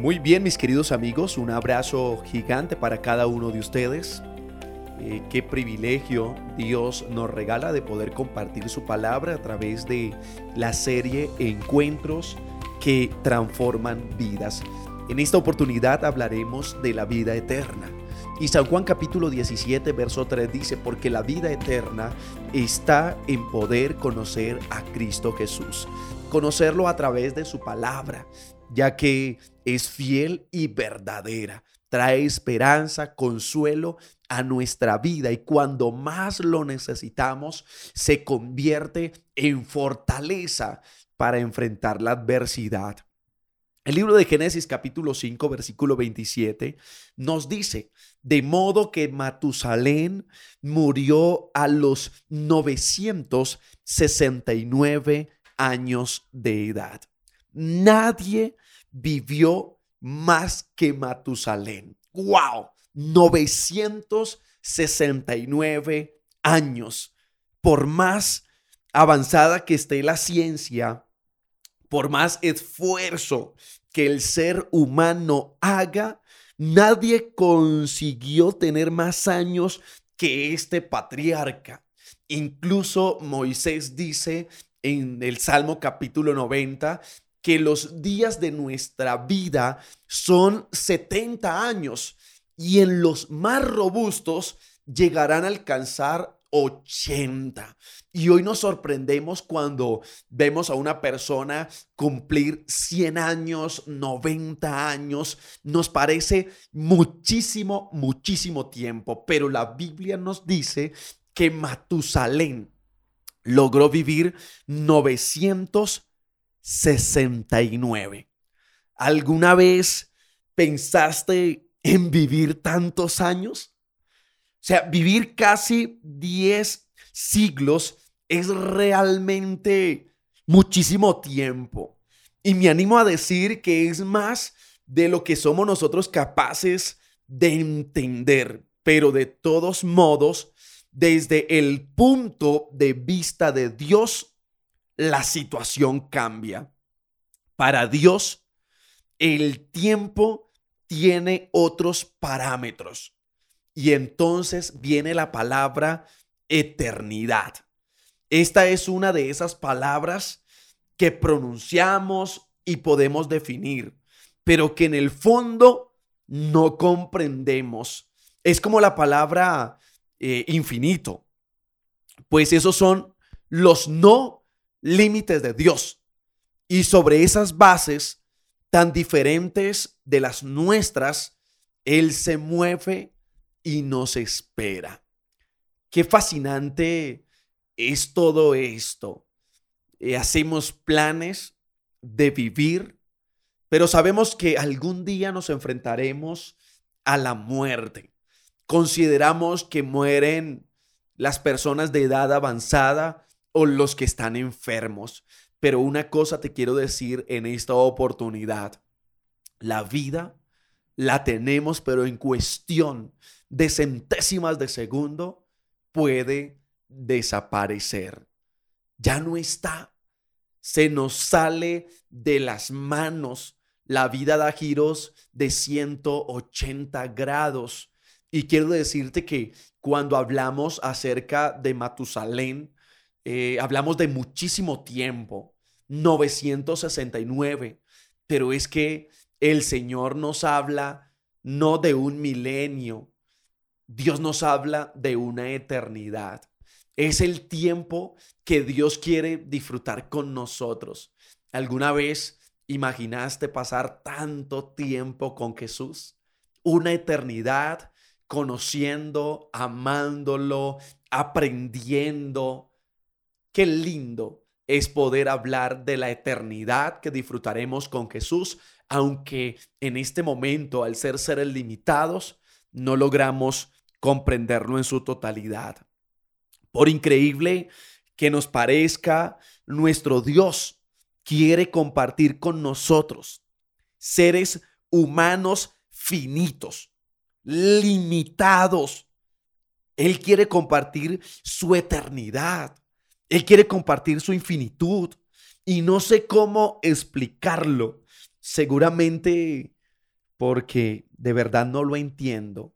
Muy bien, mis queridos amigos, un abrazo gigante para cada uno de ustedes. Eh, qué privilegio Dios nos regala de poder compartir su palabra a través de la serie Encuentros que transforman vidas. En esta oportunidad hablaremos de la vida eterna. Y San Juan capítulo 17, verso 3 dice, porque la vida eterna está en poder conocer a Cristo Jesús, conocerlo a través de su palabra, ya que es fiel y verdadera. Trae esperanza, consuelo a nuestra vida y cuando más lo necesitamos, se convierte en fortaleza para enfrentar la adversidad. El libro de Génesis capítulo 5 versículo 27 nos dice, de modo que Matusalén murió a los 969 años de edad. Nadie vivió más que Matusalén. ¡Wow! 969 años. Por más avanzada que esté la ciencia, por más esfuerzo que el ser humano haga, nadie consiguió tener más años que este patriarca. Incluso Moisés dice en el Salmo capítulo 90 que los días de nuestra vida son 70 años y en los más robustos llegarán a alcanzar 80. Y hoy nos sorprendemos cuando vemos a una persona cumplir 100 años, 90 años. Nos parece muchísimo, muchísimo tiempo, pero la Biblia nos dice que Matusalén logró vivir 969. ¿Alguna vez pensaste en vivir tantos años? O sea, vivir casi 10 siglos es realmente muchísimo tiempo. Y me animo a decir que es más de lo que somos nosotros capaces de entender. Pero de todos modos, desde el punto de vista de Dios, la situación cambia. Para Dios, el tiempo tiene otros parámetros. Y entonces viene la palabra eternidad. Esta es una de esas palabras que pronunciamos y podemos definir, pero que en el fondo no comprendemos. Es como la palabra eh, infinito, pues esos son los no límites de Dios. Y sobre esas bases tan diferentes de las nuestras, Él se mueve y nos espera. Qué fascinante es todo esto. Eh, hacemos planes de vivir, pero sabemos que algún día nos enfrentaremos a la muerte. Consideramos que mueren las personas de edad avanzada o los que están enfermos. Pero una cosa te quiero decir en esta oportunidad. La vida la tenemos, pero en cuestión de centésimas de segundo puede desaparecer. Ya no está. Se nos sale de las manos. La vida da giros de 180 grados. Y quiero decirte que cuando hablamos acerca de Matusalén, eh, hablamos de muchísimo tiempo, 969, pero es que el Señor nos habla no de un milenio, Dios nos habla de una eternidad. Es el tiempo que Dios quiere disfrutar con nosotros. ¿Alguna vez imaginaste pasar tanto tiempo con Jesús? Una eternidad conociendo, amándolo, aprendiendo. Qué lindo es poder hablar de la eternidad que disfrutaremos con Jesús, aunque en este momento, al ser seres limitados, no logramos comprenderlo en su totalidad. Por increíble que nos parezca, nuestro Dios quiere compartir con nosotros, seres humanos finitos, limitados. Él quiere compartir su eternidad. Él quiere compartir su infinitud. Y no sé cómo explicarlo. Seguramente porque de verdad no lo entiendo,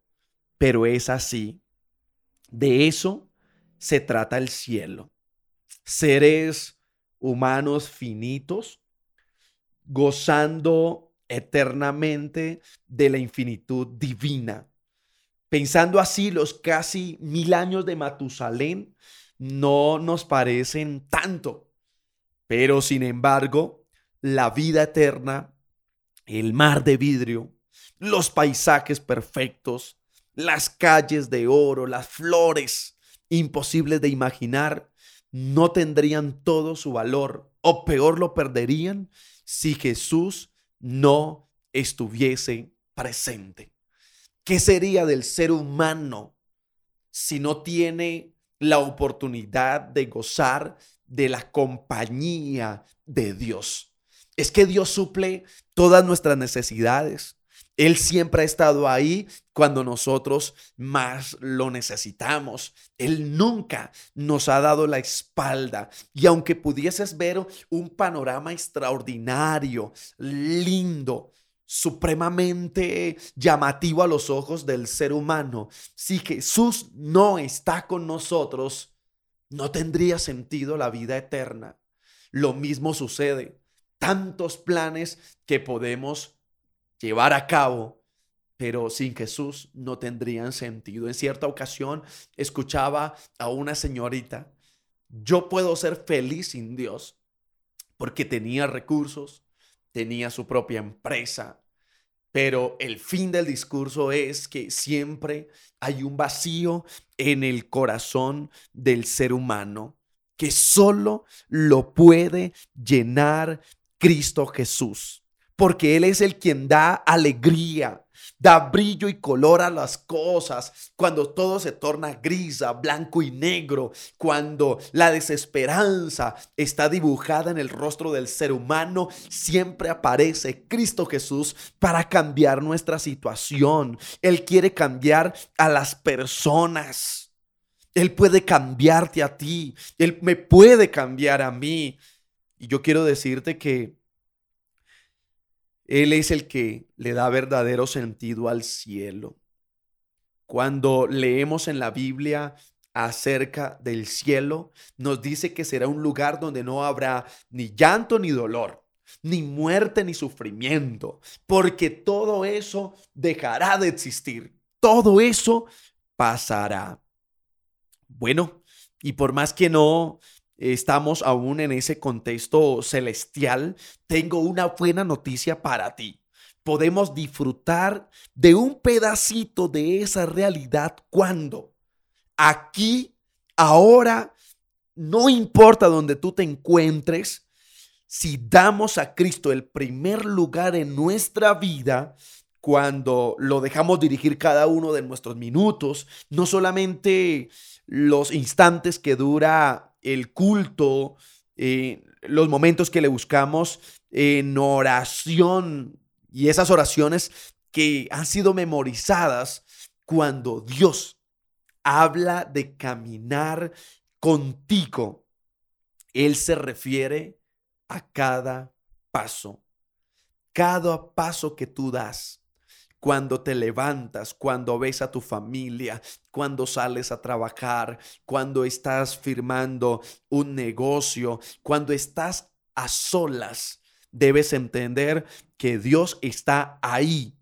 pero es así. De eso se trata el cielo. Seres humanos finitos, gozando eternamente de la infinitud divina. Pensando así, los casi mil años de Matusalén no nos parecen tanto, pero sin embargo, la vida eterna, el mar de vidrio, los paisajes perfectos, las calles de oro, las flores imposibles de imaginar, no tendrían todo su valor o peor lo perderían si Jesús no estuviese presente. ¿Qué sería del ser humano si no tiene la oportunidad de gozar de la compañía de Dios? Es que Dios suple todas nuestras necesidades. Él siempre ha estado ahí cuando nosotros más lo necesitamos. Él nunca nos ha dado la espalda. Y aunque pudieses ver un panorama extraordinario, lindo, supremamente llamativo a los ojos del ser humano, si Jesús no está con nosotros, no tendría sentido la vida eterna. Lo mismo sucede. Tantos planes que podemos llevar a cabo, pero sin Jesús no tendrían sentido. En cierta ocasión escuchaba a una señorita, yo puedo ser feliz sin Dios porque tenía recursos, tenía su propia empresa, pero el fin del discurso es que siempre hay un vacío en el corazón del ser humano que solo lo puede llenar Cristo Jesús porque Él es el quien da alegría, da brillo y color a las cosas, cuando todo se torna grisa, blanco y negro, cuando la desesperanza está dibujada en el rostro del ser humano, siempre aparece Cristo Jesús para cambiar nuestra situación. Él quiere cambiar a las personas. Él puede cambiarte a ti. Él me puede cambiar a mí. Y yo quiero decirte que él es el que le da verdadero sentido al cielo. Cuando leemos en la Biblia acerca del cielo, nos dice que será un lugar donde no habrá ni llanto ni dolor, ni muerte ni sufrimiento, porque todo eso dejará de existir. Todo eso pasará. Bueno, y por más que no estamos aún en ese contexto celestial, tengo una buena noticia para ti. Podemos disfrutar de un pedacito de esa realidad cuando aquí, ahora, no importa donde tú te encuentres, si damos a Cristo el primer lugar en nuestra vida, cuando lo dejamos dirigir cada uno de nuestros minutos, no solamente los instantes que dura el culto, eh, los momentos que le buscamos en oración y esas oraciones que han sido memorizadas cuando Dios habla de caminar contigo. Él se refiere a cada paso, cada paso que tú das cuando te levantas, cuando ves a tu familia, cuando sales a trabajar, cuando estás firmando un negocio, cuando estás a solas, debes entender que Dios está ahí.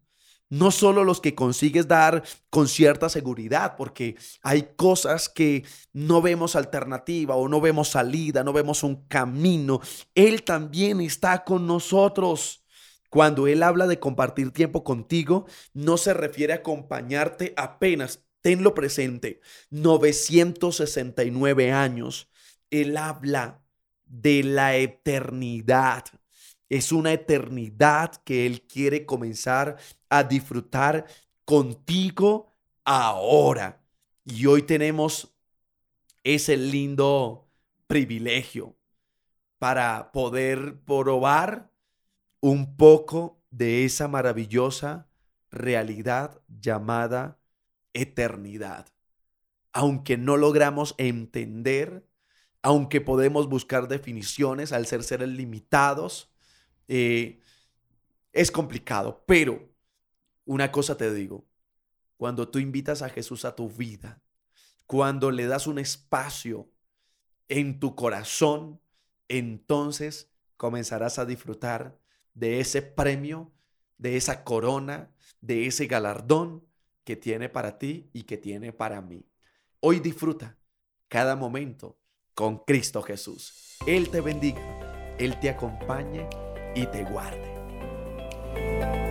No solo los que consigues dar con cierta seguridad, porque hay cosas que no vemos alternativa o no vemos salida, no vemos un camino. Él también está con nosotros. Cuando Él habla de compartir tiempo contigo, no se refiere a acompañarte apenas, tenlo presente, 969 años. Él habla de la eternidad. Es una eternidad que Él quiere comenzar a disfrutar contigo ahora. Y hoy tenemos ese lindo privilegio para poder probar un poco de esa maravillosa realidad llamada eternidad. Aunque no logramos entender, aunque podemos buscar definiciones al ser seres limitados, eh, es complicado, pero una cosa te digo, cuando tú invitas a Jesús a tu vida, cuando le das un espacio en tu corazón, entonces comenzarás a disfrutar de ese premio, de esa corona, de ese galardón que tiene para ti y que tiene para mí. Hoy disfruta cada momento con Cristo Jesús. Él te bendiga, Él te acompañe y te guarde.